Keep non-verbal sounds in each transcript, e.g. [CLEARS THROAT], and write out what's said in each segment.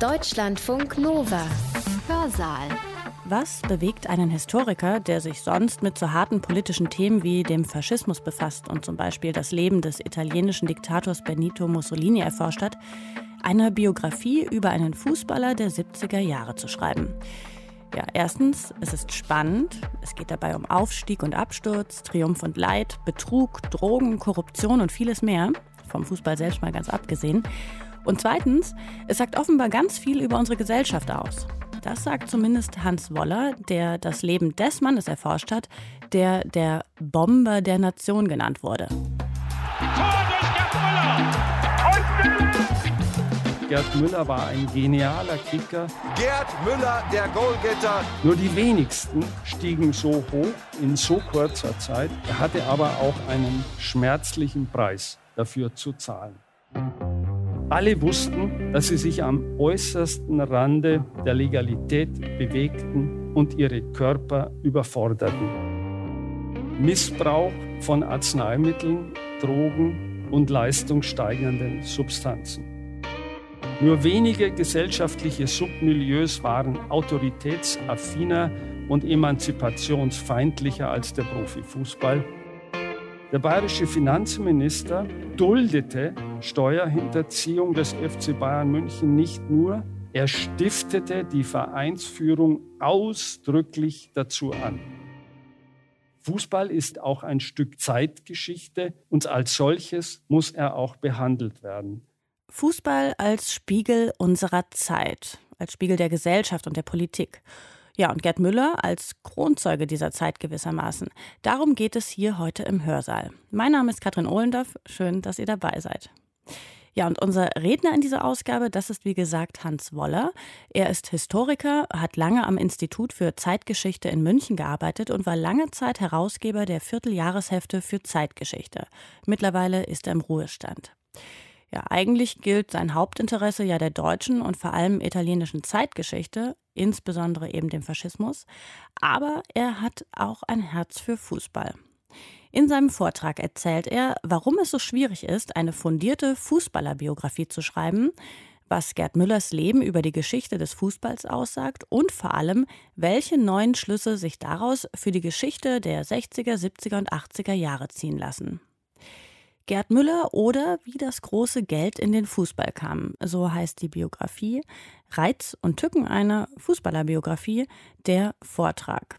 Deutschlandfunk Nova. Hörsaal. Was bewegt einen Historiker, der sich sonst mit so harten politischen Themen wie dem Faschismus befasst und zum Beispiel das Leben des italienischen Diktators Benito Mussolini erforscht hat, eine Biografie über einen Fußballer der 70er Jahre zu schreiben? Ja, erstens, es ist spannend. Es geht dabei um Aufstieg und Absturz, Triumph und Leid, Betrug, Drogen, Korruption und vieles mehr. Vom Fußball selbst mal ganz abgesehen. Und zweitens, es sagt offenbar ganz viel über unsere Gesellschaft aus. Das sagt zumindest Hans Woller, der das Leben des Mannes erforscht hat, der der Bomber der Nation genannt wurde. Tor durch Gerd Müller! Gerd Müller war ein genialer Kicker. Gerd Müller, der Goalgetter. Nur die wenigsten stiegen so hoch in so kurzer Zeit. Er hatte aber auch einen schmerzlichen Preis dafür zu zahlen. Alle wussten, dass sie sich am äußersten Rande der Legalität bewegten und ihre Körper überforderten. Missbrauch von Arzneimitteln, Drogen und leistungssteigernden Substanzen. Nur wenige gesellschaftliche Submilieus waren autoritätsaffiner und emanzipationsfeindlicher als der Profifußball der bayerische Finanzminister duldete Steuerhinterziehung des FC Bayern München nicht nur, er stiftete die Vereinsführung ausdrücklich dazu an. Fußball ist auch ein Stück Zeitgeschichte und als solches muss er auch behandelt werden. Fußball als Spiegel unserer Zeit, als Spiegel der Gesellschaft und der Politik. Ja, und Gerd Müller als Kronzeuge dieser Zeit gewissermaßen. Darum geht es hier heute im Hörsaal. Mein Name ist Katrin Ohlendorf. Schön, dass ihr dabei seid. Ja, und unser Redner in dieser Ausgabe, das ist wie gesagt Hans Woller. Er ist Historiker, hat lange am Institut für Zeitgeschichte in München gearbeitet und war lange Zeit Herausgeber der Vierteljahreshefte für Zeitgeschichte. Mittlerweile ist er im Ruhestand. Ja, eigentlich gilt sein Hauptinteresse ja der deutschen und vor allem italienischen Zeitgeschichte, insbesondere eben dem Faschismus, aber er hat auch ein Herz für Fußball. In seinem Vortrag erzählt er, warum es so schwierig ist, eine fundierte Fußballerbiografie zu schreiben, was Gerd Müllers Leben über die Geschichte des Fußballs aussagt und vor allem, welche neuen Schlüsse sich daraus für die Geschichte der 60er, 70er und 80er Jahre ziehen lassen. Gerd Müller oder wie das große Geld in den Fußball kam. So heißt die Biografie. Reiz und Tücken einer Fußballerbiografie, der Vortrag.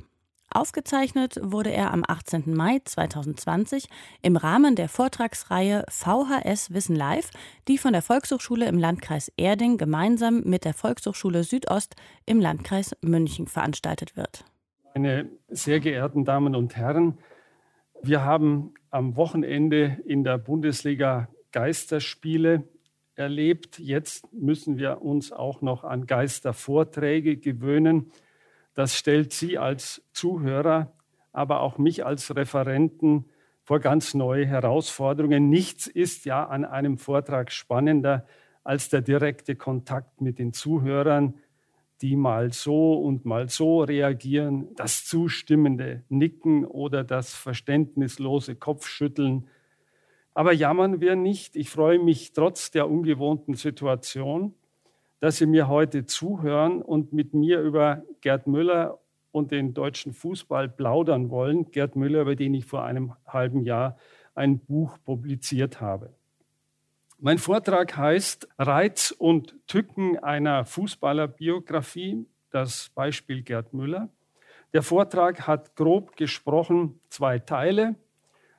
Aufgezeichnet wurde er am 18. Mai 2020 im Rahmen der Vortragsreihe VHS Wissen Live, die von der Volkshochschule im Landkreis Erding gemeinsam mit der Volkshochschule Südost im Landkreis München veranstaltet wird. Meine sehr geehrten Damen und Herren, wir haben am Wochenende in der Bundesliga Geisterspiele erlebt. Jetzt müssen wir uns auch noch an Geistervorträge gewöhnen. Das stellt Sie als Zuhörer, aber auch mich als Referenten vor ganz neue Herausforderungen. Nichts ist ja an einem Vortrag spannender als der direkte Kontakt mit den Zuhörern, die mal so und mal so reagieren, das zustimmende Nicken oder das verständnislose Kopfschütteln. Aber jammern wir nicht. Ich freue mich trotz der ungewohnten Situation, dass Sie mir heute zuhören und mit mir über Gerd Müller und den deutschen Fußball plaudern wollen. Gerd Müller, über den ich vor einem halben Jahr ein Buch publiziert habe. Mein Vortrag heißt Reiz und Tücken einer Fußballerbiografie, das Beispiel Gerd Müller. Der Vortrag hat grob gesprochen zwei Teile.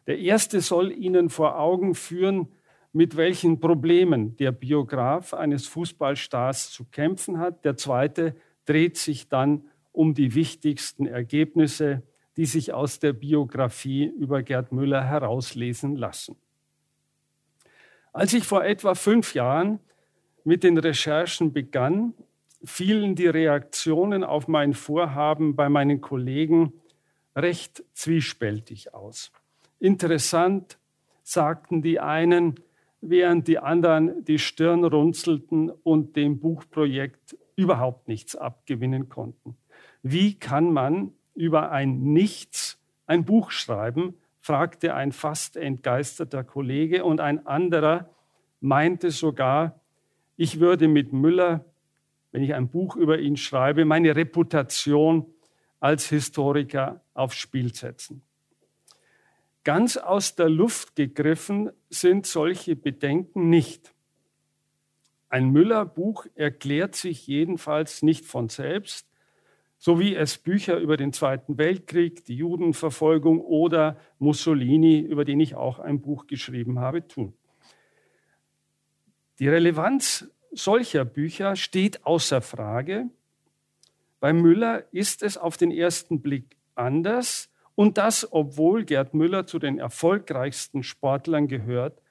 Der erste soll Ihnen vor Augen führen, mit welchen Problemen der Biograf eines Fußballstars zu kämpfen hat. Der zweite dreht sich dann um die wichtigsten Ergebnisse, die sich aus der Biografie über Gerd Müller herauslesen lassen. Als ich vor etwa fünf Jahren mit den Recherchen begann, fielen die Reaktionen auf mein Vorhaben bei meinen Kollegen recht zwiespältig aus. Interessant sagten die einen, während die anderen die Stirn runzelten und dem Buchprojekt überhaupt nichts abgewinnen konnten. Wie kann man über ein Nichts ein Buch schreiben, fragte ein fast entgeisterter Kollege und ein anderer meinte sogar, ich würde mit Müller wenn ich ein Buch über ihn schreibe, meine Reputation als Historiker aufs Spiel setzen. Ganz aus der Luft gegriffen sind solche Bedenken nicht. Ein Müller-Buch erklärt sich jedenfalls nicht von selbst, so wie es Bücher über den Zweiten Weltkrieg, die Judenverfolgung oder Mussolini, über den ich auch ein Buch geschrieben habe, tun. Die Relevanz solcher Bücher steht außer Frage. Bei Müller ist es auf den ersten Blick anders und das, obwohl Gerd Müller zu den erfolgreichsten Sportlern gehört,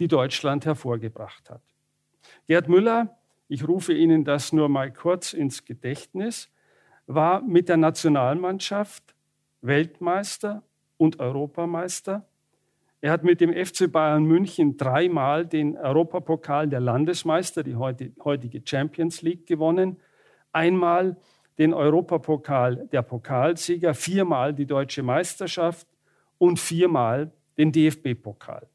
die Deutschland hervorgebracht hat. Gerd Müller, ich rufe Ihnen das nur mal kurz ins Gedächtnis, war mit der Nationalmannschaft Weltmeister und Europameister. Er hat mit dem FC Bayern München dreimal den Europapokal der Landesmeister, die heutige Champions League, gewonnen. Einmal den Europapokal der Pokalsieger, viermal die deutsche Meisterschaft und viermal den DFB-Pokal.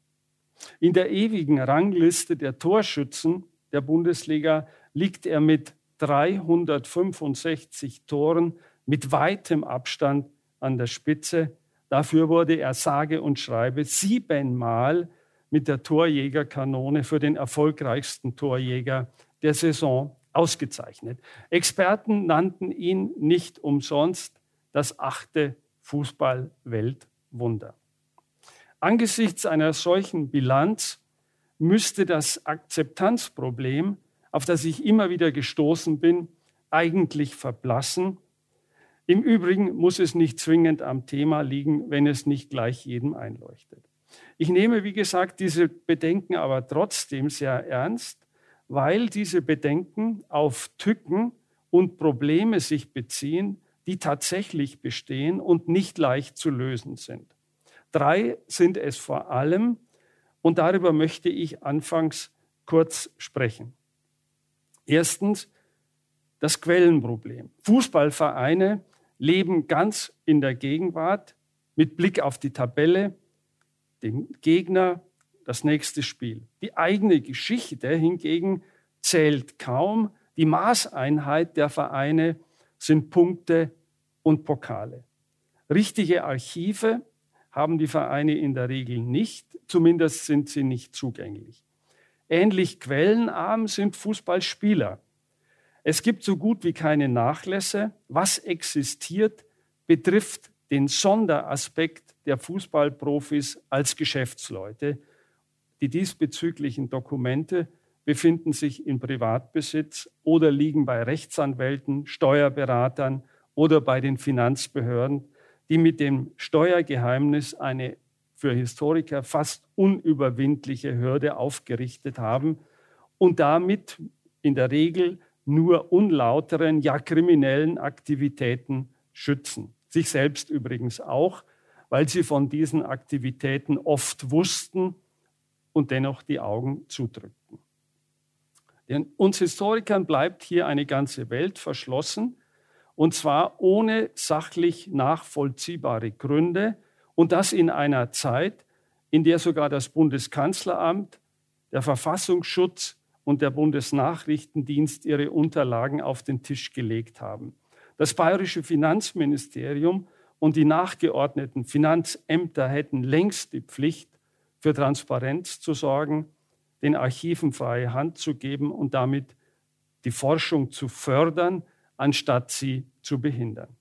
In der ewigen Rangliste der Torschützen der Bundesliga liegt er mit 365 Toren mit weitem Abstand an der Spitze. Dafür wurde er sage und schreibe siebenmal mit der Torjägerkanone für den erfolgreichsten Torjäger der Saison ausgezeichnet. Experten nannten ihn nicht umsonst das achte Fußball-Weltwunder. Angesichts einer solchen Bilanz müsste das Akzeptanzproblem auf das ich immer wieder gestoßen bin, eigentlich verblassen. Im Übrigen muss es nicht zwingend am Thema liegen, wenn es nicht gleich jedem einleuchtet. Ich nehme, wie gesagt, diese Bedenken aber trotzdem sehr ernst, weil diese Bedenken auf Tücken und Probleme sich beziehen, die tatsächlich bestehen und nicht leicht zu lösen sind. Drei sind es vor allem und darüber möchte ich anfangs kurz sprechen. Erstens das Quellenproblem. Fußballvereine leben ganz in der Gegenwart mit Blick auf die Tabelle, den Gegner, das nächste Spiel. Die eigene Geschichte hingegen zählt kaum. Die Maßeinheit der Vereine sind Punkte und Pokale. Richtige Archive haben die Vereine in der Regel nicht, zumindest sind sie nicht zugänglich. Ähnlich quellenarm sind Fußballspieler. Es gibt so gut wie keine Nachlässe. Was existiert, betrifft den Sonderaspekt der Fußballprofis als Geschäftsleute. Die diesbezüglichen Dokumente befinden sich in Privatbesitz oder liegen bei Rechtsanwälten, Steuerberatern oder bei den Finanzbehörden, die mit dem Steuergeheimnis eine für Historiker fast unüberwindliche Hürde aufgerichtet haben und damit in der Regel nur unlauteren, ja kriminellen Aktivitäten schützen. Sich selbst übrigens auch, weil sie von diesen Aktivitäten oft wussten und dennoch die Augen zudrückten. Denn uns Historikern bleibt hier eine ganze Welt verschlossen, und zwar ohne sachlich nachvollziehbare Gründe, und das in einer Zeit, in der sogar das Bundeskanzleramt, der Verfassungsschutz und der Bundesnachrichtendienst ihre Unterlagen auf den Tisch gelegt haben. Das bayerische Finanzministerium und die nachgeordneten Finanzämter hätten längst die Pflicht, für Transparenz zu sorgen, den Archiven freie Hand zu geben und damit die Forschung zu fördern, anstatt sie zu behindern.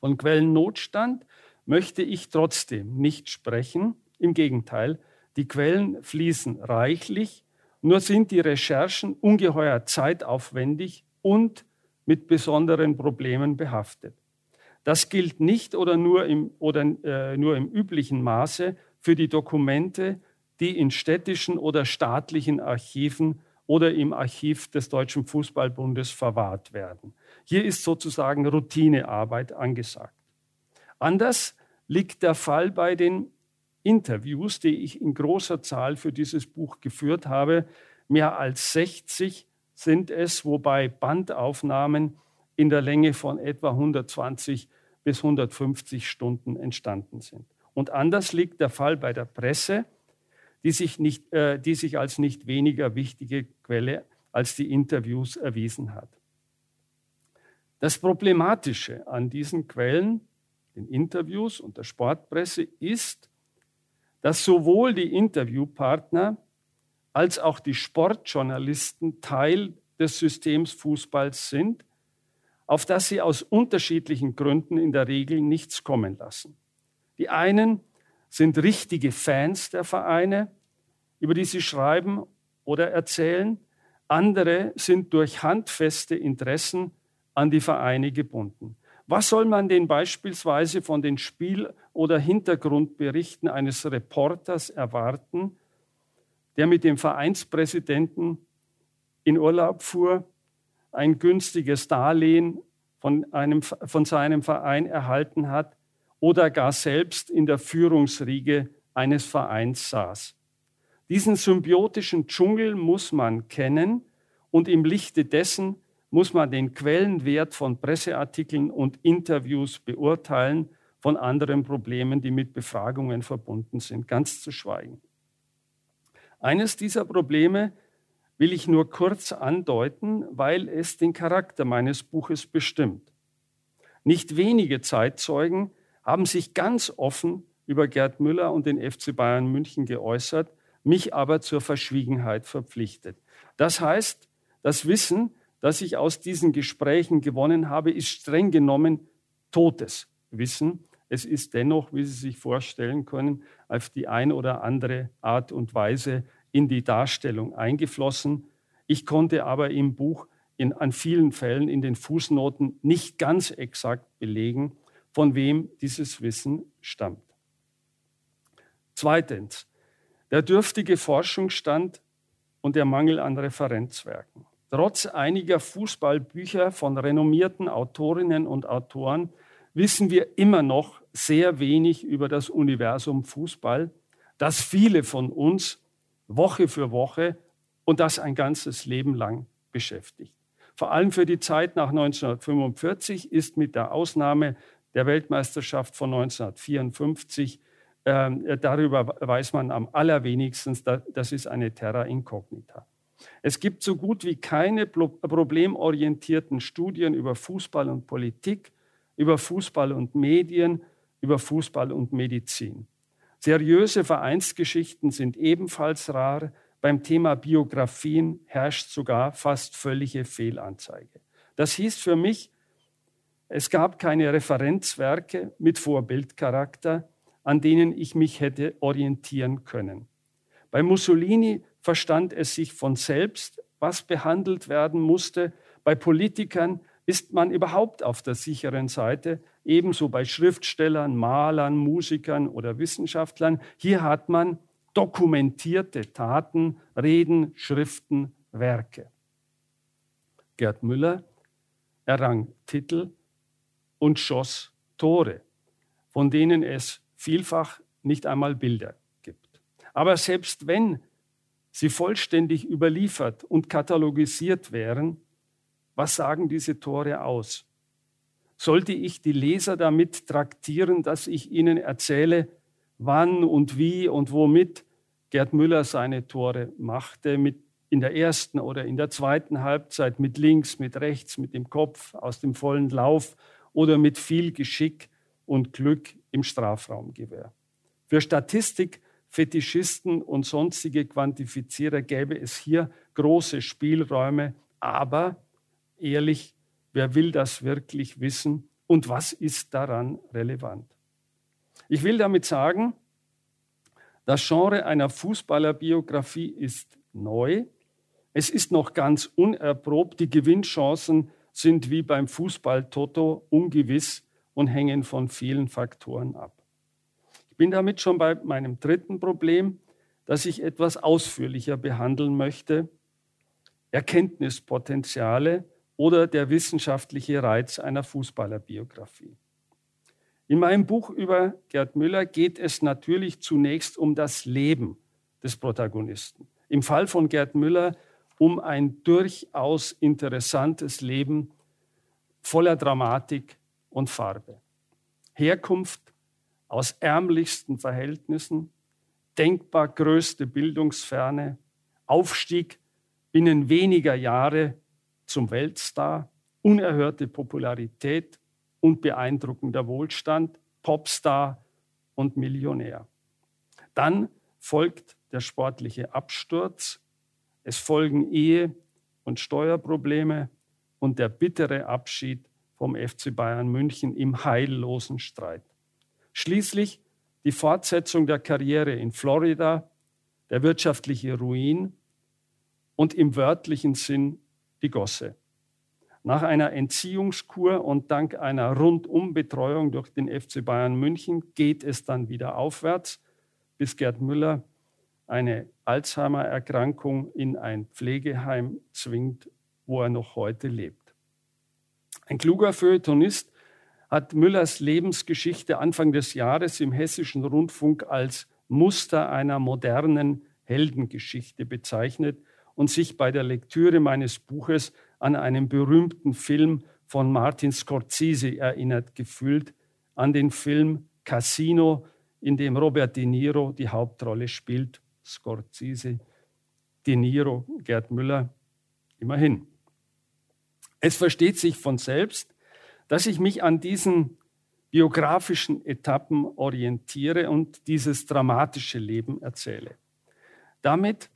Von Quellennotstand möchte ich trotzdem nicht sprechen. Im Gegenteil, die Quellen fließen reichlich, nur sind die Recherchen ungeheuer zeitaufwendig und mit besonderen Problemen behaftet. Das gilt nicht oder nur im, oder, äh, nur im üblichen Maße für die Dokumente, die in städtischen oder staatlichen Archiven oder im Archiv des Deutschen Fußballbundes verwahrt werden. Hier ist sozusagen Routinearbeit angesagt. Anders liegt der Fall bei den Interviews, die ich in großer Zahl für dieses Buch geführt habe. Mehr als 60 sind es, wobei Bandaufnahmen in der Länge von etwa 120 bis 150 Stunden entstanden sind. Und anders liegt der Fall bei der Presse, die sich, nicht, äh, die sich als nicht weniger wichtige Quelle als die Interviews erwiesen hat. Das Problematische an diesen Quellen, den Interviews und der Sportpresse, ist, dass sowohl die Interviewpartner als auch die Sportjournalisten Teil des Systems Fußballs sind, auf das sie aus unterschiedlichen Gründen in der Regel nichts kommen lassen. Die einen sind richtige Fans der Vereine, über die sie schreiben oder erzählen. Andere sind durch handfeste Interessen an die Vereine gebunden. Was soll man denn beispielsweise von den Spiel- oder Hintergrundberichten eines Reporters erwarten, der mit dem Vereinspräsidenten in Urlaub fuhr, ein günstiges Darlehen von, einem, von seinem Verein erhalten hat oder gar selbst in der Führungsriege eines Vereins saß. Diesen symbiotischen Dschungel muss man kennen und im Lichte dessen muss man den Quellenwert von Presseartikeln und Interviews beurteilen, von anderen Problemen, die mit Befragungen verbunden sind, ganz zu schweigen. Eines dieser Probleme will ich nur kurz andeuten, weil es den Charakter meines Buches bestimmt. Nicht wenige Zeitzeugen haben sich ganz offen über Gerd Müller und den FC Bayern München geäußert, mich aber zur Verschwiegenheit verpflichtet. Das heißt, das Wissen, das ich aus diesen Gesprächen gewonnen habe, ist streng genommen totes Wissen. Es ist dennoch, wie Sie sich vorstellen können, auf die ein oder andere Art und Weise in die Darstellung eingeflossen. Ich konnte aber im Buch in, an vielen Fällen in den Fußnoten nicht ganz exakt belegen, von wem dieses Wissen stammt. Zweitens, der dürftige Forschungsstand und der Mangel an Referenzwerken. Trotz einiger Fußballbücher von renommierten Autorinnen und Autoren wissen wir immer noch sehr wenig über das Universum Fußball, das viele von uns Woche für Woche und das ein ganzes Leben lang beschäftigt. Vor allem für die Zeit nach 1945 ist mit der Ausnahme der Weltmeisterschaft von 1954 äh, darüber weiß man am allerwenigsten, das ist eine Terra incognita. Es gibt so gut wie keine problemorientierten Studien über Fußball und Politik, über Fußball und Medien, über Fußball und Medizin. Seriöse Vereinsgeschichten sind ebenfalls rar. Beim Thema Biografien herrscht sogar fast völlige Fehlanzeige. Das hieß für mich, es gab keine Referenzwerke mit Vorbildcharakter, an denen ich mich hätte orientieren können. Bei Mussolini verstand es sich von selbst, was behandelt werden musste. Bei Politikern ist man überhaupt auf der sicheren Seite, ebenso bei Schriftstellern, Malern, Musikern oder Wissenschaftlern. Hier hat man dokumentierte Taten, Reden, Schriften, Werke. Gerd Müller errang Titel und schoss Tore, von denen es vielfach nicht einmal Bilder gibt. Aber selbst wenn sie vollständig überliefert und katalogisiert wären, was sagen diese Tore aus? Sollte ich die Leser damit traktieren, dass ich ihnen erzähle, wann und wie und womit Gerd Müller seine Tore machte, mit in der ersten oder in der zweiten Halbzeit mit links, mit rechts, mit dem Kopf aus dem vollen Lauf oder mit viel Geschick und Glück im Strafraumgewehr. Für Statistik Fetischisten und sonstige Quantifizierer gäbe es hier große Spielräume, aber ehrlich, wer will das wirklich wissen und was ist daran relevant? Ich will damit sagen, das Genre einer Fußballerbiografie ist neu. Es ist noch ganz unerprobt. Die Gewinnchancen sind wie beim Fußball-Toto ungewiss und hängen von vielen Faktoren ab bin damit schon bei meinem dritten Problem, das ich etwas ausführlicher behandeln möchte. Erkenntnispotenziale oder der wissenschaftliche Reiz einer Fußballerbiografie. In meinem Buch über Gerd Müller geht es natürlich zunächst um das Leben des Protagonisten. Im Fall von Gerd Müller um ein durchaus interessantes Leben voller Dramatik und Farbe. Herkunft, aus ärmlichsten Verhältnissen, denkbar größte Bildungsferne, Aufstieg binnen weniger Jahre zum Weltstar, unerhörte Popularität und beeindruckender Wohlstand, Popstar und Millionär. Dann folgt der sportliche Absturz, es folgen Ehe- und Steuerprobleme und der bittere Abschied vom FC Bayern München im heillosen Streit. Schließlich die Fortsetzung der Karriere in Florida, der wirtschaftliche Ruin und im wörtlichen Sinn die Gosse. Nach einer Entziehungskur und dank einer Rundumbetreuung durch den FC Bayern München geht es dann wieder aufwärts, bis Gerd Müller eine Alzheimer-Erkrankung in ein Pflegeheim zwingt, wo er noch heute lebt. Ein kluger Feuilletonist hat Müllers Lebensgeschichte Anfang des Jahres im hessischen Rundfunk als Muster einer modernen Heldengeschichte bezeichnet und sich bei der Lektüre meines Buches an einen berühmten Film von Martin Scorsese erinnert gefühlt, an den Film Casino, in dem Robert De Niro die Hauptrolle spielt. Scorsese, De Niro, Gerd Müller, immerhin. Es versteht sich von selbst, dass ich mich an diesen biografischen Etappen orientiere und dieses dramatische Leben erzähle. Damit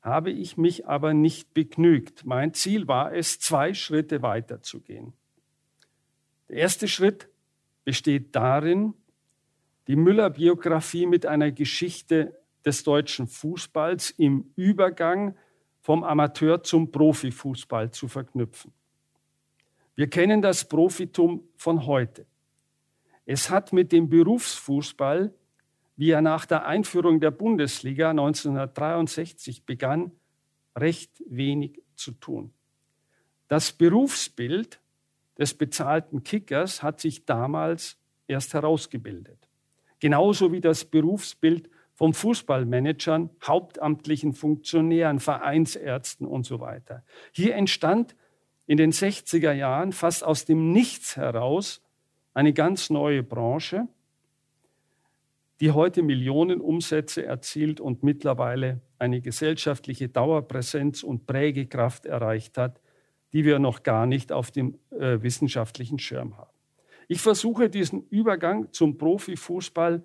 habe ich mich aber nicht begnügt. Mein Ziel war es, zwei Schritte weiterzugehen. Der erste Schritt besteht darin, die Müller-Biografie mit einer Geschichte des deutschen Fußballs im Übergang vom Amateur zum Profifußball zu verknüpfen. Wir kennen das Profitum von heute. Es hat mit dem Berufsfußball wie er nach der Einführung der Bundesliga 1963 begann, recht wenig zu tun. Das Berufsbild des bezahlten Kickers hat sich damals erst herausgebildet. Genauso wie das Berufsbild von Fußballmanagern, hauptamtlichen Funktionären, Vereinsärzten und so weiter. Hier entstand in den 60er Jahren fast aus dem Nichts heraus eine ganz neue Branche, die heute Millionen Umsätze erzielt und mittlerweile eine gesellschaftliche Dauerpräsenz und Prägekraft erreicht hat, die wir noch gar nicht auf dem äh, wissenschaftlichen Schirm haben. Ich versuche diesen Übergang zum Profifußball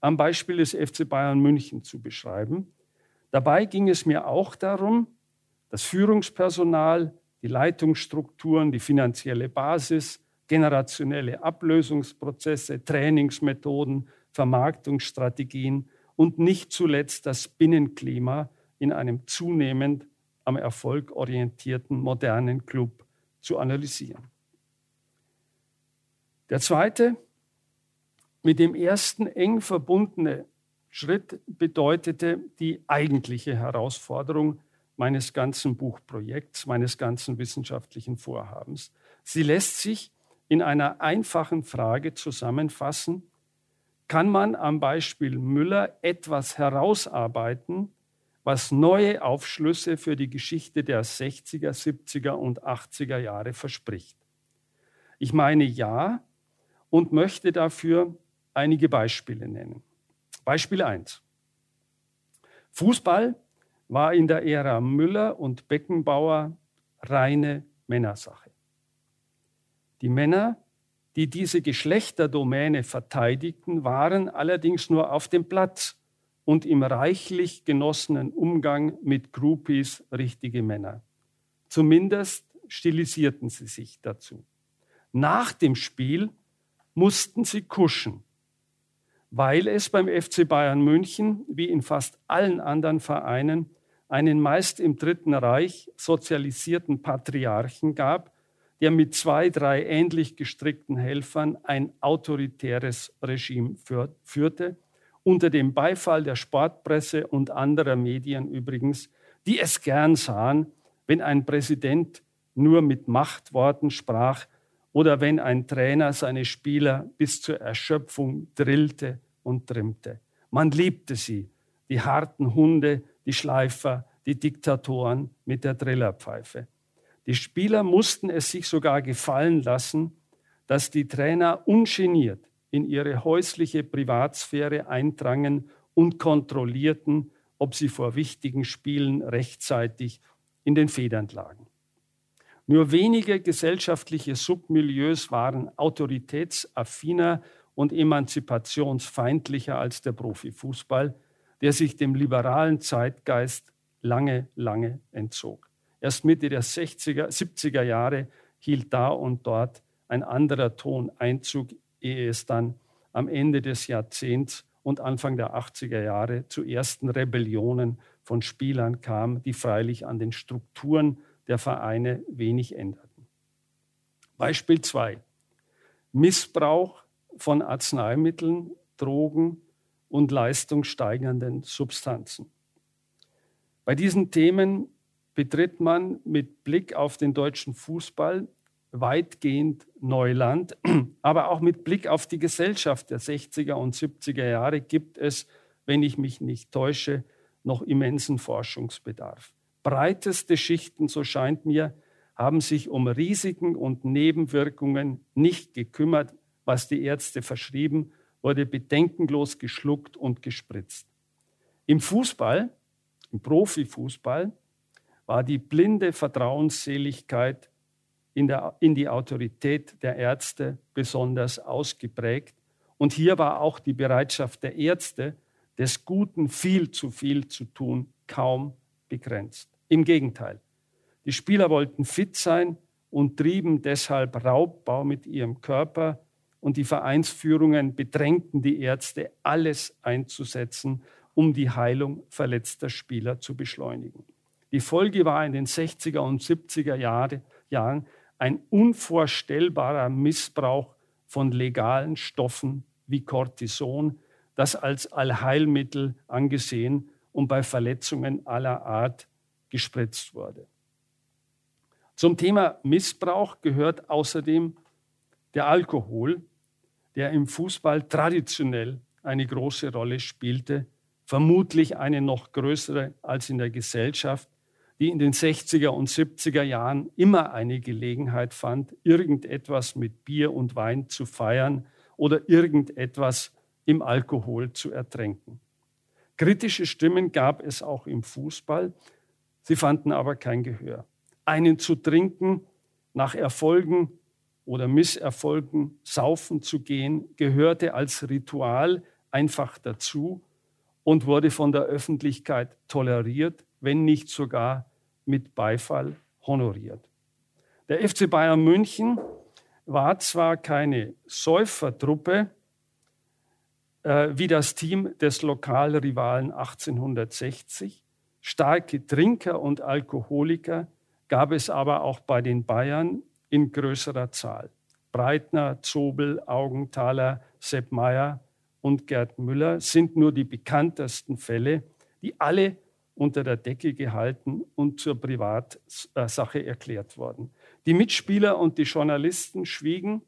am Beispiel des FC Bayern München zu beschreiben. Dabei ging es mir auch darum, das Führungspersonal, die Leitungsstrukturen, die finanzielle Basis, generationelle Ablösungsprozesse, Trainingsmethoden, Vermarktungsstrategien und nicht zuletzt das Binnenklima in einem zunehmend am Erfolg orientierten modernen Club zu analysieren. Der zweite, mit dem ersten eng verbundene Schritt bedeutete die eigentliche Herausforderung meines ganzen Buchprojekts, meines ganzen wissenschaftlichen Vorhabens. Sie lässt sich in einer einfachen Frage zusammenfassen, kann man am Beispiel Müller etwas herausarbeiten, was neue Aufschlüsse für die Geschichte der 60er, 70er und 80er Jahre verspricht. Ich meine ja und möchte dafür einige Beispiele nennen. Beispiel 1. Fußball war in der Ära Müller und Beckenbauer reine Männersache. Die Männer die diese Geschlechterdomäne verteidigten, waren allerdings nur auf dem Platz und im reichlich genossenen Umgang mit Groupies richtige Männer. Zumindest stilisierten sie sich dazu. Nach dem Spiel mussten sie kuschen, weil es beim FC Bayern München, wie in fast allen anderen Vereinen, einen meist im Dritten Reich sozialisierten Patriarchen gab, der mit zwei, drei ähnlich gestrickten Helfern ein autoritäres Regime führte, unter dem Beifall der Sportpresse und anderer Medien übrigens, die es gern sahen, wenn ein Präsident nur mit Machtworten sprach oder wenn ein Trainer seine Spieler bis zur Erschöpfung drillte und trimmte. Man liebte sie, die harten Hunde, die Schleifer, die Diktatoren mit der Drillerpfeife. Die Spieler mussten es sich sogar gefallen lassen, dass die Trainer ungeniert in ihre häusliche Privatsphäre eindrangen und kontrollierten, ob sie vor wichtigen Spielen rechtzeitig in den Federn lagen. Nur wenige gesellschaftliche Submilieus waren autoritätsaffiner und emanzipationsfeindlicher als der Profifußball, der sich dem liberalen Zeitgeist lange, lange entzog. Erst Mitte der 60er, 70er Jahre hielt da und dort ein anderer Ton Einzug, ehe es dann am Ende des Jahrzehnts und Anfang der 80er Jahre zu ersten Rebellionen von Spielern kam, die freilich an den Strukturen der Vereine wenig änderten. Beispiel 2. Missbrauch von Arzneimitteln, Drogen und leistungssteigernden Substanzen. Bei diesen Themen betritt man mit Blick auf den deutschen Fußball weitgehend Neuland, [CLEARS THROAT] aber auch mit Blick auf die Gesellschaft der 60er und 70er Jahre gibt es, wenn ich mich nicht täusche, noch immensen Forschungsbedarf. Breiteste Schichten, so scheint mir, haben sich um Risiken und Nebenwirkungen nicht gekümmert. Was die Ärzte verschrieben, wurde bedenkenlos geschluckt und gespritzt. Im Fußball, im Profifußball, war die blinde Vertrauensseligkeit in, der, in die Autorität der Ärzte besonders ausgeprägt. Und hier war auch die Bereitschaft der Ärzte, des Guten viel zu viel zu tun, kaum begrenzt. Im Gegenteil, die Spieler wollten fit sein und trieben deshalb Raubbau mit ihrem Körper und die Vereinsführungen bedrängten die Ärzte, alles einzusetzen, um die Heilung verletzter Spieler zu beschleunigen. Die Folge war in den 60er und 70er Jahre, Jahren ein unvorstellbarer Missbrauch von legalen Stoffen wie Cortison, das als Allheilmittel angesehen und bei Verletzungen aller Art gespritzt wurde. Zum Thema Missbrauch gehört außerdem der Alkohol, der im Fußball traditionell eine große Rolle spielte, vermutlich eine noch größere als in der Gesellschaft, die in den 60er und 70er Jahren immer eine Gelegenheit fand, irgendetwas mit Bier und Wein zu feiern oder irgendetwas im Alkohol zu ertränken. Kritische Stimmen gab es auch im Fußball, sie fanden aber kein Gehör. Einen zu trinken, nach Erfolgen oder Misserfolgen saufen zu gehen, gehörte als Ritual einfach dazu und wurde von der Öffentlichkeit toleriert, wenn nicht sogar mit Beifall honoriert. Der FC Bayern München war zwar keine Säufertruppe äh, wie das Team des Lokalrivalen 1860, starke Trinker und Alkoholiker gab es aber auch bei den Bayern in größerer Zahl. Breitner, Zobel, Augenthaler, Sepp Meyer und Gerd Müller sind nur die bekanntesten Fälle, die alle unter der Decke gehalten und zur Privatsache erklärt worden. Die Mitspieler und die Journalisten schwiegen,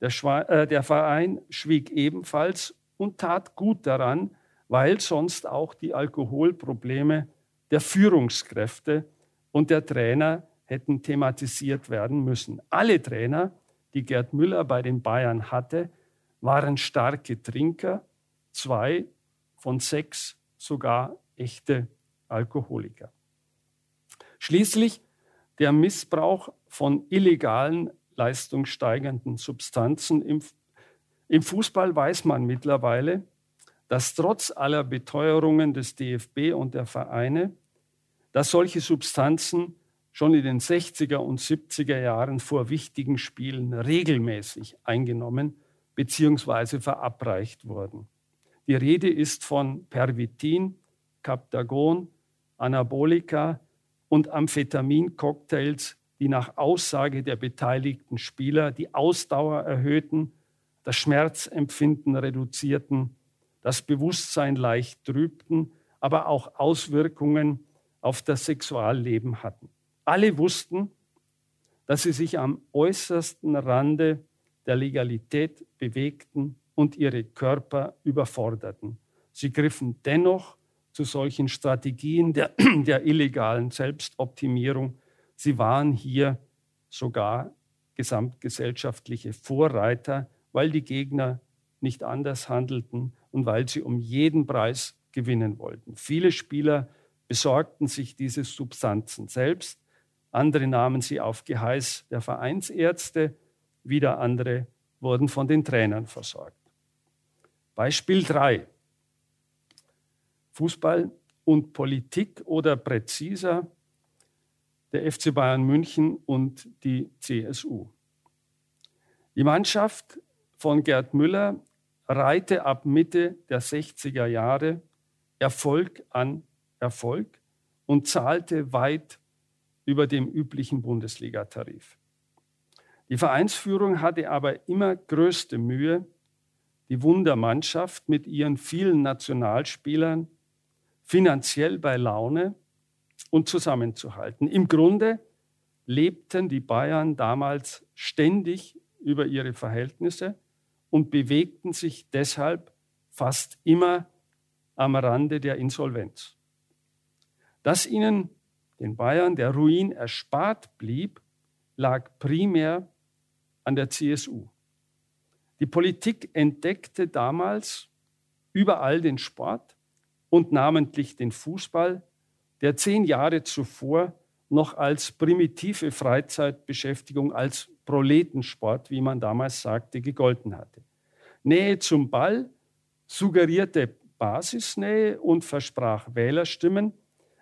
der, äh, der Verein schwieg ebenfalls und tat gut daran, weil sonst auch die Alkoholprobleme der Führungskräfte und der Trainer hätten thematisiert werden müssen. Alle Trainer, die Gerd Müller bei den Bayern hatte, waren starke Trinker, zwei von sechs sogar echte Alkoholiker. Schließlich der Missbrauch von illegalen, leistungssteigernden Substanzen. Im, Im Fußball weiß man mittlerweile, dass trotz aller Beteuerungen des DFB und der Vereine, dass solche Substanzen schon in den 60er und 70er Jahren vor wichtigen Spielen regelmäßig eingenommen bzw. verabreicht wurden. Die Rede ist von Pervitin, Captagon, Anabolika und Amphetamin-Cocktails, die nach Aussage der beteiligten Spieler die Ausdauer erhöhten, das Schmerzempfinden reduzierten, das Bewusstsein leicht trübten, aber auch Auswirkungen auf das Sexualleben hatten. Alle wussten, dass sie sich am äußersten Rande der Legalität bewegten und ihre Körper überforderten. Sie griffen dennoch zu solchen Strategien der, [CLEARS THROAT] der illegalen Selbstoptimierung. Sie waren hier sogar gesamtgesellschaftliche Vorreiter, weil die Gegner nicht anders handelten und weil sie um jeden Preis gewinnen wollten. Viele Spieler besorgten sich diese Substanzen selbst, andere nahmen sie auf Geheiß der Vereinsärzte, wieder andere wurden von den Trainern versorgt. Beispiel 3. Fußball und Politik oder präziser der FC Bayern München und die CSU. Die Mannschaft von Gerd Müller reihte ab Mitte der 60er Jahre Erfolg an Erfolg und zahlte weit über dem üblichen Bundesliga-Tarif. Die Vereinsführung hatte aber immer größte Mühe, die Wundermannschaft mit ihren vielen Nationalspielern finanziell bei Laune und zusammenzuhalten. Im Grunde lebten die Bayern damals ständig über ihre Verhältnisse und bewegten sich deshalb fast immer am Rande der Insolvenz. Dass ihnen, den Bayern, der Ruin erspart blieb, lag primär an der CSU. Die Politik entdeckte damals überall den Sport und namentlich den Fußball, der zehn Jahre zuvor noch als primitive Freizeitbeschäftigung, als Proletensport, wie man damals sagte, gegolten hatte. Nähe zum Ball suggerierte Basisnähe und versprach Wählerstimmen.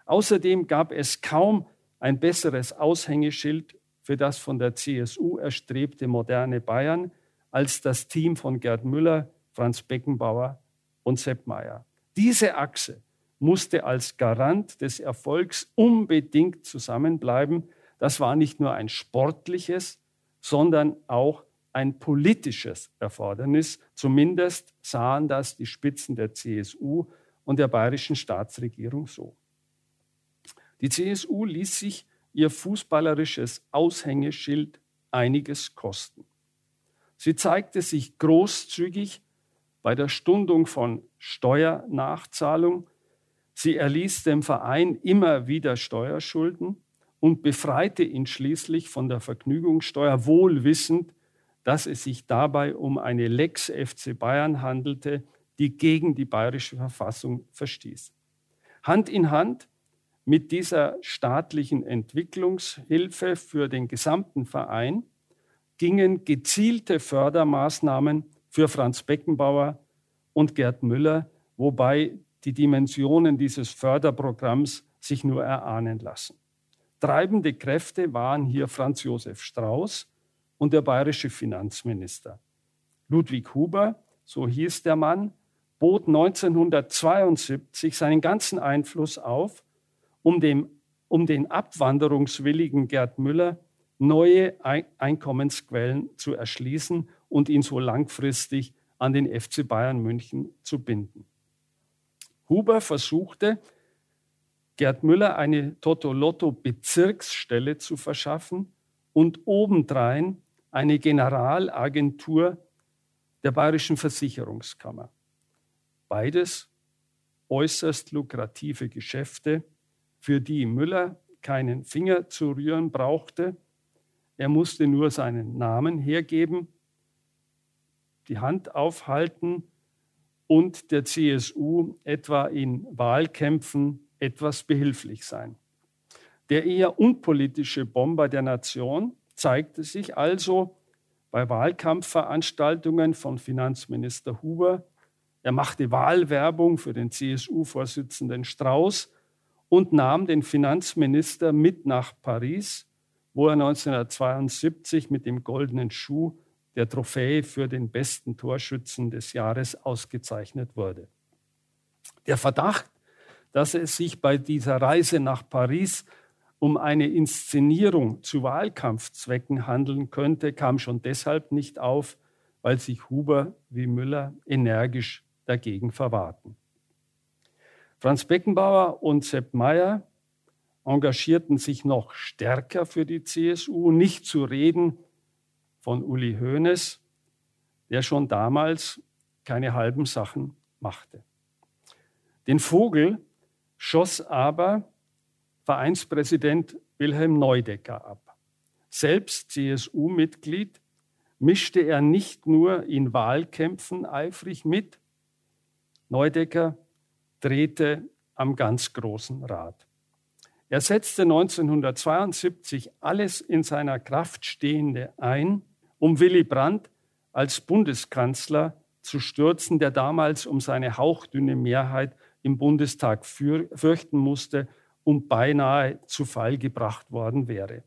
Außerdem gab es kaum ein besseres Aushängeschild für das von der CSU erstrebte moderne Bayern als das Team von Gerd Müller, Franz Beckenbauer und Sepp Mayer. Diese Achse musste als Garant des Erfolgs unbedingt zusammenbleiben. Das war nicht nur ein sportliches, sondern auch ein politisches Erfordernis. Zumindest sahen das die Spitzen der CSU und der bayerischen Staatsregierung so. Die CSU ließ sich ihr fußballerisches Aushängeschild einiges kosten. Sie zeigte sich großzügig bei der Stundung von Steuernachzahlung. Sie erließ dem Verein immer wieder Steuerschulden und befreite ihn schließlich von der Vergnügungssteuer, wohl wissend, dass es sich dabei um eine Lex FC Bayern handelte, die gegen die bayerische Verfassung verstieß. Hand in Hand mit dieser staatlichen Entwicklungshilfe für den gesamten Verein gingen gezielte Fördermaßnahmen für Franz Beckenbauer und Gerd Müller, wobei die Dimensionen dieses Förderprogramms sich nur erahnen lassen. Treibende Kräfte waren hier Franz Josef Strauß und der bayerische Finanzminister. Ludwig Huber, so hieß der Mann, bot 1972 seinen ganzen Einfluss auf um, dem, um den abwanderungswilligen Gerd Müller neue Einkommensquellen zu erschließen und ihn so langfristig an den FC Bayern München zu binden. Huber versuchte, Gerd Müller eine Totolotto-Bezirksstelle zu verschaffen und obendrein eine Generalagentur der Bayerischen Versicherungskammer. Beides äußerst lukrative Geschäfte, für die Müller keinen Finger zu rühren brauchte. Er musste nur seinen Namen hergeben, die Hand aufhalten und der CSU etwa in Wahlkämpfen etwas behilflich sein. Der eher unpolitische Bomber der Nation zeigte sich also bei Wahlkampfveranstaltungen von Finanzminister Huber. Er machte Wahlwerbung für den CSU-Vorsitzenden Strauß und nahm den Finanzminister mit nach Paris, wo er 1972 mit dem goldenen Schuh der Trophäe für den besten Torschützen des Jahres ausgezeichnet wurde. Der Verdacht, dass es sich bei dieser Reise nach Paris um eine Inszenierung zu Wahlkampfzwecken handeln könnte, kam schon deshalb nicht auf, weil sich Huber wie Müller energisch dagegen verwahrten. Franz Beckenbauer und Sepp Mayer engagierten sich noch stärker für die CSU, nicht zu reden von Uli Hoeneß, der schon damals keine halben Sachen machte. Den Vogel schoss aber Vereinspräsident Wilhelm Neudecker ab. Selbst CSU-Mitglied mischte er nicht nur in Wahlkämpfen eifrig mit. Neudecker drehte am ganz großen Rat. Er setzte 1972 alles in seiner Kraft Stehende ein, um Willy Brandt als Bundeskanzler zu stürzen, der damals um seine hauchdünne Mehrheit im Bundestag fürchten musste und beinahe zu Fall gebracht worden wäre.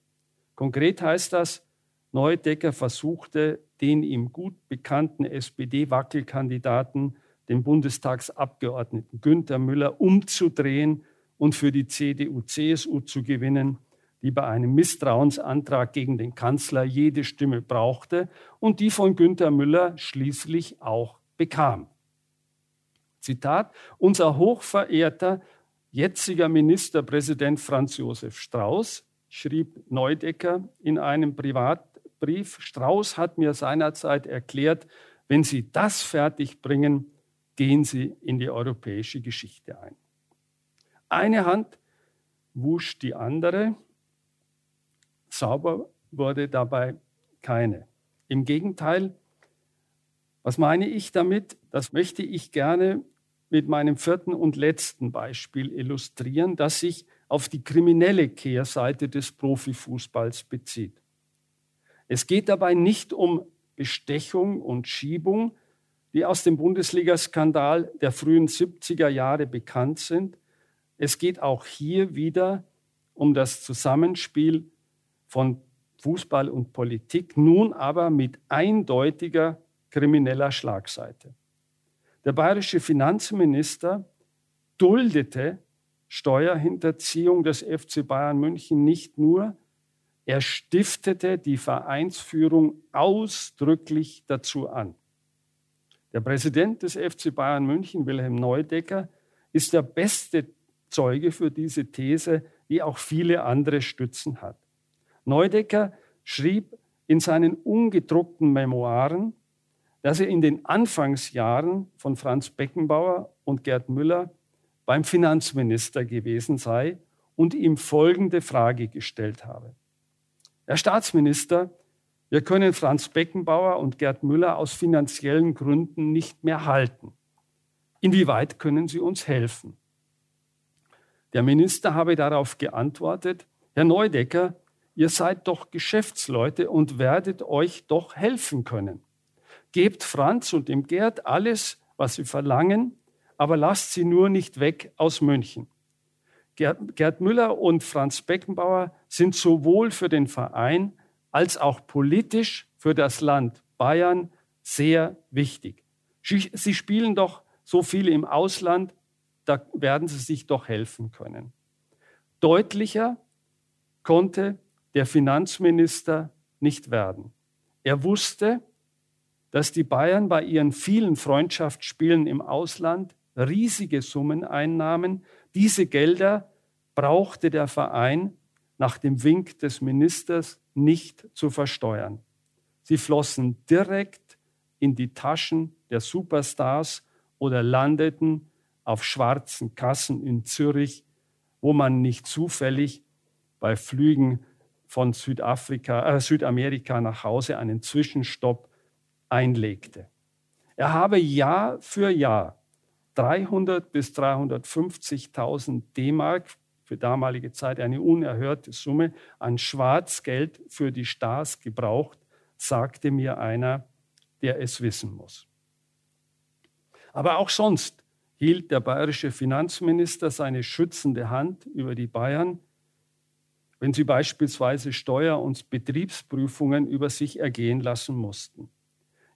Konkret heißt das, Neudecker versuchte, den ihm gut bekannten SPD-Wackelkandidaten, den Bundestagsabgeordneten Günther Müller, umzudrehen und für die CDU-CSU zu gewinnen, die bei einem Misstrauensantrag gegen den Kanzler jede Stimme brauchte und die von Günther Müller schließlich auch bekam. Zitat, unser hochverehrter jetziger Ministerpräsident Franz Josef Strauß, schrieb Neudecker in einem Privatbrief, Strauß hat mir seinerzeit erklärt, wenn Sie das fertigbringen, gehen Sie in die europäische Geschichte ein. Eine Hand wusch die andere. Sauber wurde dabei keine. Im Gegenteil, was meine ich damit? Das möchte ich gerne mit meinem vierten und letzten Beispiel illustrieren, das sich auf die kriminelle Kehrseite des Profifußballs bezieht. Es geht dabei nicht um Bestechung und Schiebung, die aus dem Bundesliga-Skandal der frühen 70er Jahre bekannt sind, es geht auch hier wieder um das Zusammenspiel von Fußball und Politik, nun aber mit eindeutiger krimineller Schlagseite. Der bayerische Finanzminister duldete Steuerhinterziehung des FC Bayern München nicht nur, er stiftete die Vereinsführung ausdrücklich dazu an. Der Präsident des FC Bayern München, Wilhelm Neudecker, ist der beste Zeuge für diese These, die auch viele andere Stützen hat. Neudecker schrieb in seinen ungedruckten Memoiren, dass er in den Anfangsjahren von Franz Beckenbauer und Gerd Müller beim Finanzminister gewesen sei und ihm folgende Frage gestellt habe. Herr Staatsminister, wir können Franz Beckenbauer und Gerd Müller aus finanziellen Gründen nicht mehr halten. Inwieweit können Sie uns helfen? Der Minister habe darauf geantwortet, Herr Neudecker, ihr seid doch Geschäftsleute und werdet euch doch helfen können. Gebt Franz und dem Gerd alles, was sie verlangen, aber lasst sie nur nicht weg aus München. Gerd, Müller und Franz Beckenbauer sind sowohl für den Verein als auch politisch für das Land Bayern sehr wichtig. Sie spielen doch so viele im Ausland, da werden sie sich doch helfen können. Deutlicher konnte der Finanzminister nicht werden. Er wusste, dass die Bayern bei ihren vielen Freundschaftsspielen im Ausland riesige Summen einnahmen. Diese Gelder brauchte der Verein nach dem Wink des Ministers nicht zu versteuern. Sie flossen direkt in die Taschen der Superstars oder landeten auf schwarzen Kassen in Zürich, wo man nicht zufällig bei Flügen von Südafrika, äh, Südamerika nach Hause einen Zwischenstopp einlegte. Er habe Jahr für Jahr 300 bis 350.000 D-Mark, für damalige Zeit eine unerhörte Summe, an Schwarzgeld für die Stars gebraucht, sagte mir einer, der es wissen muss. Aber auch sonst hielt der bayerische Finanzminister seine schützende Hand über die Bayern, wenn sie beispielsweise Steuer- und Betriebsprüfungen über sich ergehen lassen mussten.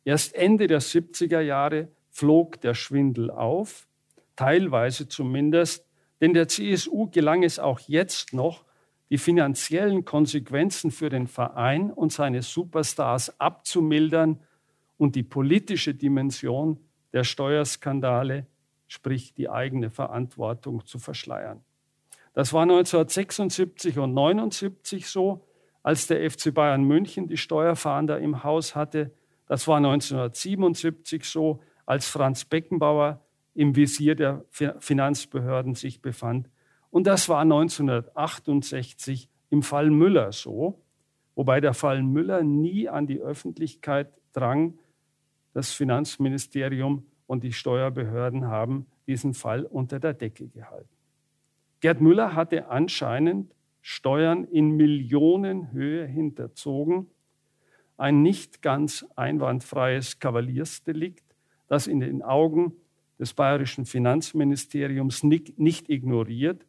Erst Ende der 70er Jahre flog der Schwindel auf, teilweise zumindest, denn der CSU gelang es auch jetzt noch, die finanziellen Konsequenzen für den Verein und seine Superstars abzumildern und die politische Dimension der Steuerskandale sprich die eigene Verantwortung zu verschleiern. Das war 1976 und 1979 so, als der FC Bayern München die Steuerfahnder im Haus hatte. Das war 1977 so, als Franz Beckenbauer im Visier der Finanzbehörden sich befand. Und das war 1968 im Fall Müller so, wobei der Fall Müller nie an die Öffentlichkeit drang. Das Finanzministerium und die Steuerbehörden haben diesen Fall unter der Decke gehalten. Gerd Müller hatte anscheinend Steuern in Millionenhöhe hinterzogen. Ein nicht ganz einwandfreies Kavaliersdelikt, das in den Augen des bayerischen Finanzministeriums nicht, nicht ignoriert,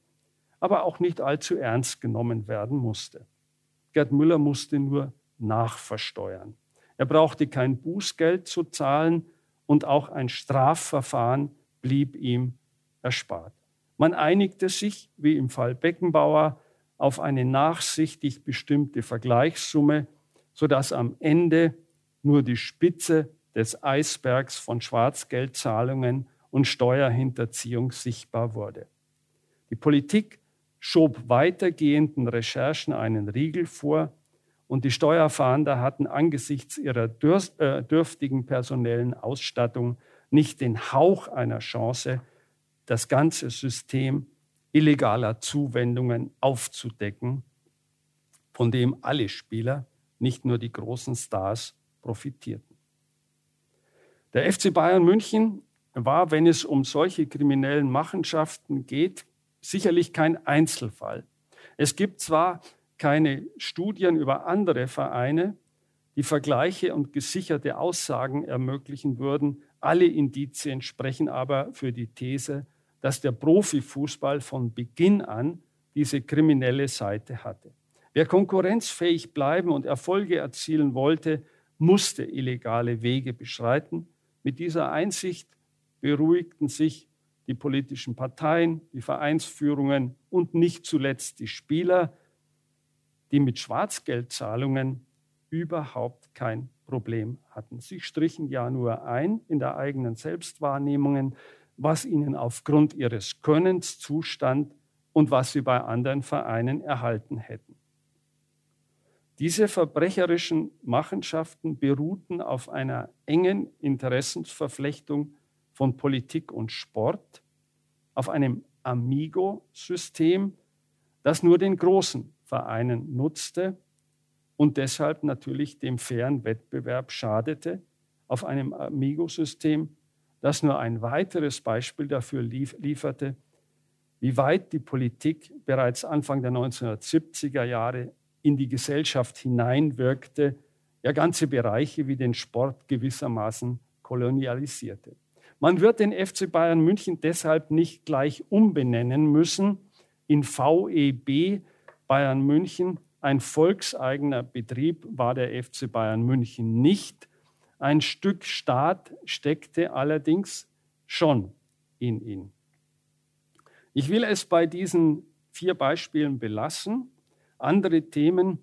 aber auch nicht allzu ernst genommen werden musste. Gerd Müller musste nur nachversteuern. Er brauchte kein Bußgeld zu zahlen und auch ein Strafverfahren blieb ihm erspart. Man einigte sich, wie im Fall Beckenbauer, auf eine nachsichtig bestimmte Vergleichssumme, sodass am Ende nur die Spitze des Eisbergs von Schwarzgeldzahlungen und Steuerhinterziehung sichtbar wurde. Die Politik schob weitergehenden Recherchen einen Riegel vor und die Steuerfahnder hatten angesichts ihrer äh, dürftigen personellen Ausstattung nicht den Hauch einer Chance, das ganze System illegaler Zuwendungen aufzudecken, von dem alle Spieler, nicht nur die großen Stars, profitierten. Der FC Bayern München war, wenn es um solche kriminellen Machenschaften geht, sicherlich kein Einzelfall. Es gibt zwar keine Studien über andere Vereine, die Vergleiche und gesicherte Aussagen ermöglichen würden. Alle Indizien sprechen aber für die These, dass der Profifußball von Beginn an diese kriminelle Seite hatte. Wer konkurrenzfähig bleiben und Erfolge erzielen wollte, musste illegale Wege beschreiten. Mit dieser Einsicht beruhigten sich die politischen Parteien, die Vereinsführungen und nicht zuletzt die Spieler, die mit Schwarzgeldzahlungen überhaupt kein Problem hatten. Sie strichen ja nur ein in der eigenen Selbstwahrnehmungen, was ihnen aufgrund ihres Könnens zustand und was sie bei anderen Vereinen erhalten hätten. Diese verbrecherischen Machenschaften beruhten auf einer engen Interessensverflechtung von Politik und Sport, auf einem Amigo-System, das nur den großen Vereinen nutzte und deshalb natürlich dem fairen Wettbewerb schadete, auf einem Amigo-System, das nur ein weiteres Beispiel dafür lief, lieferte, wie weit die Politik bereits Anfang der 1970er Jahre in die Gesellschaft hineinwirkte, ja ganze Bereiche wie den Sport gewissermaßen kolonialisierte. Man wird den FC Bayern München deshalb nicht gleich umbenennen müssen in VEB Bayern München. Ein volkseigener Betrieb war der FC Bayern München nicht. Ein Stück Staat steckte allerdings schon in ihn. Ich will es bei diesen vier Beispielen belassen. Andere Themen,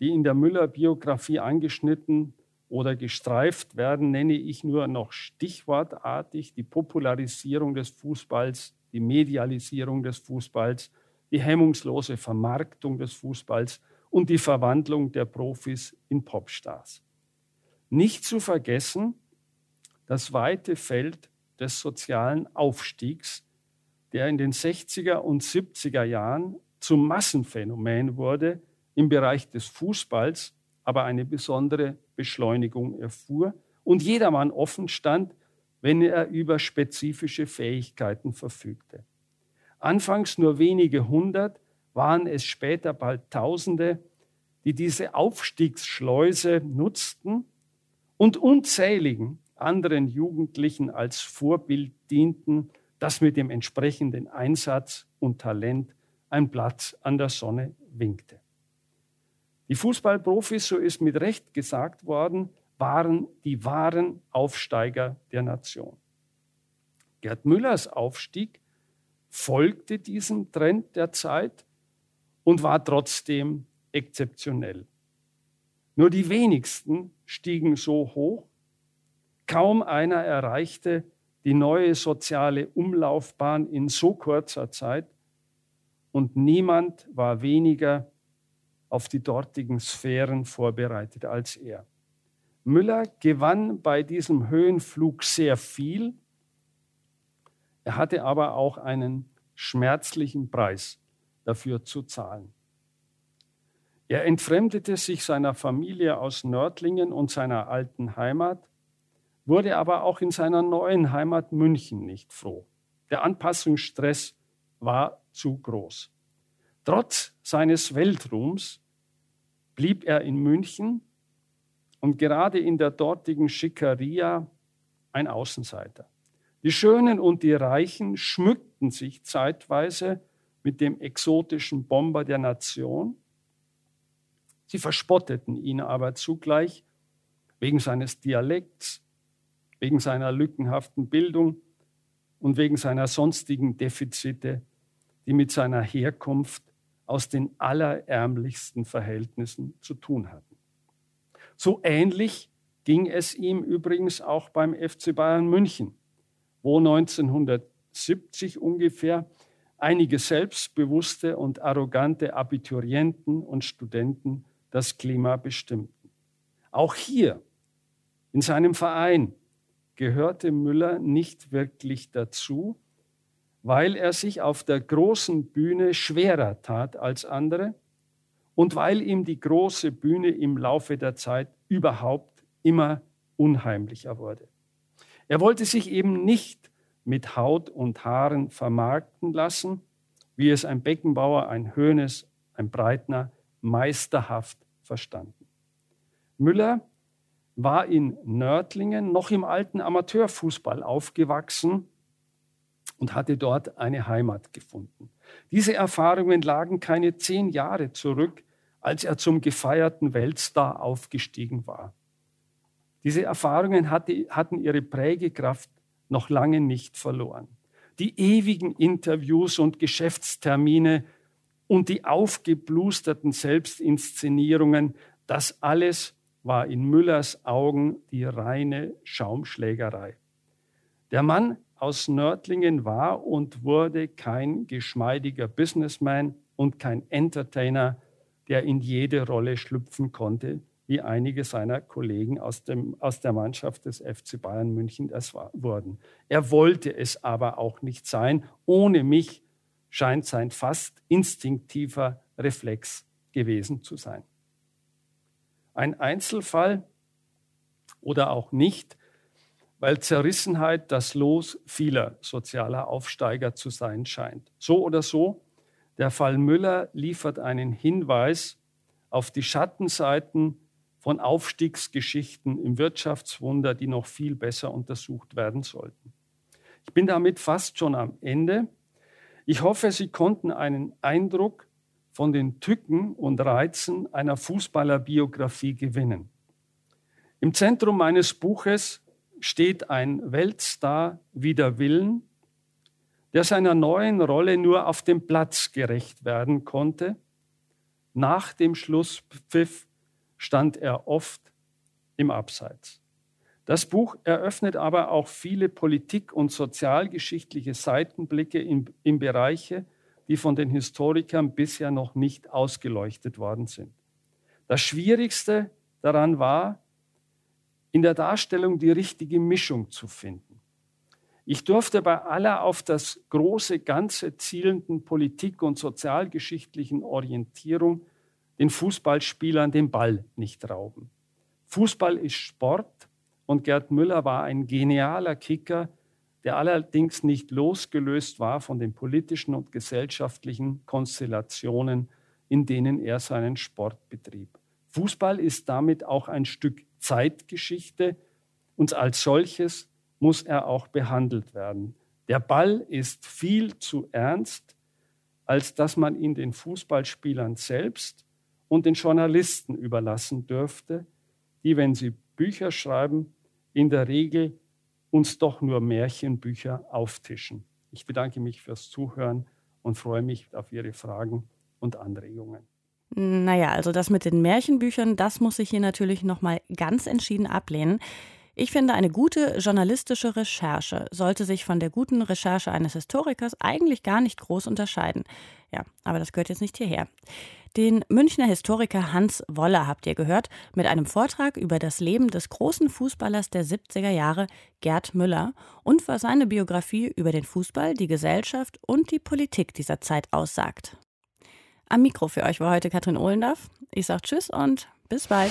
die in der Müller-Biografie angeschnitten oder gestreift werden, nenne ich nur noch stichwortartig die Popularisierung des Fußballs, die Medialisierung des Fußballs, die hemmungslose Vermarktung des Fußballs und die Verwandlung der Profis in Popstars. Nicht zu vergessen das weite Feld des sozialen Aufstiegs, der in den 60er und 70er Jahren zum Massenphänomen wurde im Bereich des Fußballs, aber eine besondere Beschleunigung erfuhr und jedermann offen stand, wenn er über spezifische Fähigkeiten verfügte. Anfangs nur wenige hundert, waren es später bald Tausende, die diese Aufstiegsschleuse nutzten und unzähligen anderen Jugendlichen als Vorbild dienten, das mit dem entsprechenden Einsatz und Talent ein Platz an der Sonne winkte. Die Fußballprofis, so ist mit Recht gesagt worden, waren die wahren Aufsteiger der Nation. Gerd Müllers Aufstieg folgte diesem Trend der Zeit und war trotzdem exzeptionell. Nur die wenigsten stiegen so hoch. Kaum einer erreichte die neue soziale Umlaufbahn in so kurzer Zeit und niemand war weniger auf die dortigen Sphären vorbereitet als er. Müller gewann bei diesem Höhenflug sehr viel. Er hatte aber auch einen schmerzlichen Preis dafür zu zahlen. Er entfremdete sich seiner Familie aus Nördlingen und seiner alten Heimat, wurde aber auch in seiner neuen Heimat München nicht froh. Der Anpassungsstress war zu groß. Trotz seines Weltruhms blieb er in München und gerade in der dortigen Schickeria ein Außenseiter. Die Schönen und die Reichen schmückten sich zeitweise mit dem exotischen Bomber der Nation. Sie verspotteten ihn aber zugleich wegen seines Dialekts, wegen seiner lückenhaften Bildung und wegen seiner sonstigen Defizite, die mit seiner Herkunft aus den allerärmlichsten Verhältnissen zu tun hatten. So ähnlich ging es ihm übrigens auch beim FC Bayern München, wo 1970 ungefähr einige selbstbewusste und arrogante Abiturienten und Studenten das Klima bestimmten. Auch hier, in seinem Verein, gehörte Müller nicht wirklich dazu, weil er sich auf der großen Bühne schwerer tat als andere und weil ihm die große Bühne im Laufe der Zeit überhaupt immer unheimlicher wurde. Er wollte sich eben nicht mit Haut und Haaren vermarkten lassen, wie es ein Beckenbauer, ein Höhnes, ein Breitner meisterhaft verstanden. Müller war in Nördlingen noch im alten Amateurfußball aufgewachsen und hatte dort eine Heimat gefunden. Diese Erfahrungen lagen keine zehn Jahre zurück, als er zum gefeierten Weltstar aufgestiegen war. Diese Erfahrungen hatte, hatten ihre Prägekraft noch lange nicht verloren. Die ewigen Interviews und Geschäftstermine und die aufgeblusterten Selbstinszenierungen, das alles war in Müllers Augen die reine Schaumschlägerei. Der Mann aus Nördlingen war und wurde kein geschmeidiger Businessman und kein Entertainer, der in jede Rolle schlüpfen konnte, wie einige seiner Kollegen aus, dem, aus der Mannschaft des FC Bayern München es wurden. Er wollte es aber auch nicht sein. Ohne mich scheint sein fast instinktiver Reflex gewesen zu sein ein Einzelfall oder auch nicht, weil Zerrissenheit das Los vieler sozialer Aufsteiger zu sein scheint. So oder so, der Fall Müller liefert einen Hinweis auf die Schattenseiten von Aufstiegsgeschichten im Wirtschaftswunder, die noch viel besser untersucht werden sollten. Ich bin damit fast schon am Ende. Ich hoffe, Sie konnten einen Eindruck von den Tücken und Reizen einer Fußballerbiografie gewinnen. Im Zentrum meines Buches steht ein Weltstar wider Willen, der seiner neuen Rolle nur auf dem Platz gerecht werden konnte. Nach dem Schlusspfiff stand er oft im Abseits. Das Buch eröffnet aber auch viele politik- und sozialgeschichtliche Seitenblicke in, in Bereiche, die von den Historikern bisher noch nicht ausgeleuchtet worden sind. Das Schwierigste daran war, in der Darstellung die richtige Mischung zu finden. Ich durfte bei aller auf das große Ganze zielenden Politik- und sozialgeschichtlichen Orientierung den Fußballspielern den Ball nicht rauben. Fußball ist Sport und Gerd Müller war ein genialer Kicker, der allerdings nicht losgelöst war von den politischen und gesellschaftlichen Konstellationen, in denen er seinen Sport betrieb. Fußball ist damit auch ein Stück Zeitgeschichte und als solches muss er auch behandelt werden. Der Ball ist viel zu ernst, als dass man ihn den Fußballspielern selbst und den Journalisten überlassen dürfte, die, wenn sie Bücher schreiben, in der Regel uns doch nur Märchenbücher auftischen. Ich bedanke mich fürs Zuhören und freue mich auf Ihre Fragen und Anregungen. Naja, also das mit den Märchenbüchern, das muss ich hier natürlich nochmal ganz entschieden ablehnen. Ich finde, eine gute journalistische Recherche sollte sich von der guten Recherche eines Historikers eigentlich gar nicht groß unterscheiden. Ja, aber das gehört jetzt nicht hierher. Den Münchner Historiker Hans Woller habt ihr gehört mit einem Vortrag über das Leben des großen Fußballers der 70er Jahre, Gerd Müller, und was seine Biografie über den Fußball, die Gesellschaft und die Politik dieser Zeit aussagt. Am Mikro für euch war heute Katrin Ohlendorf. Ich sage Tschüss und bis bald.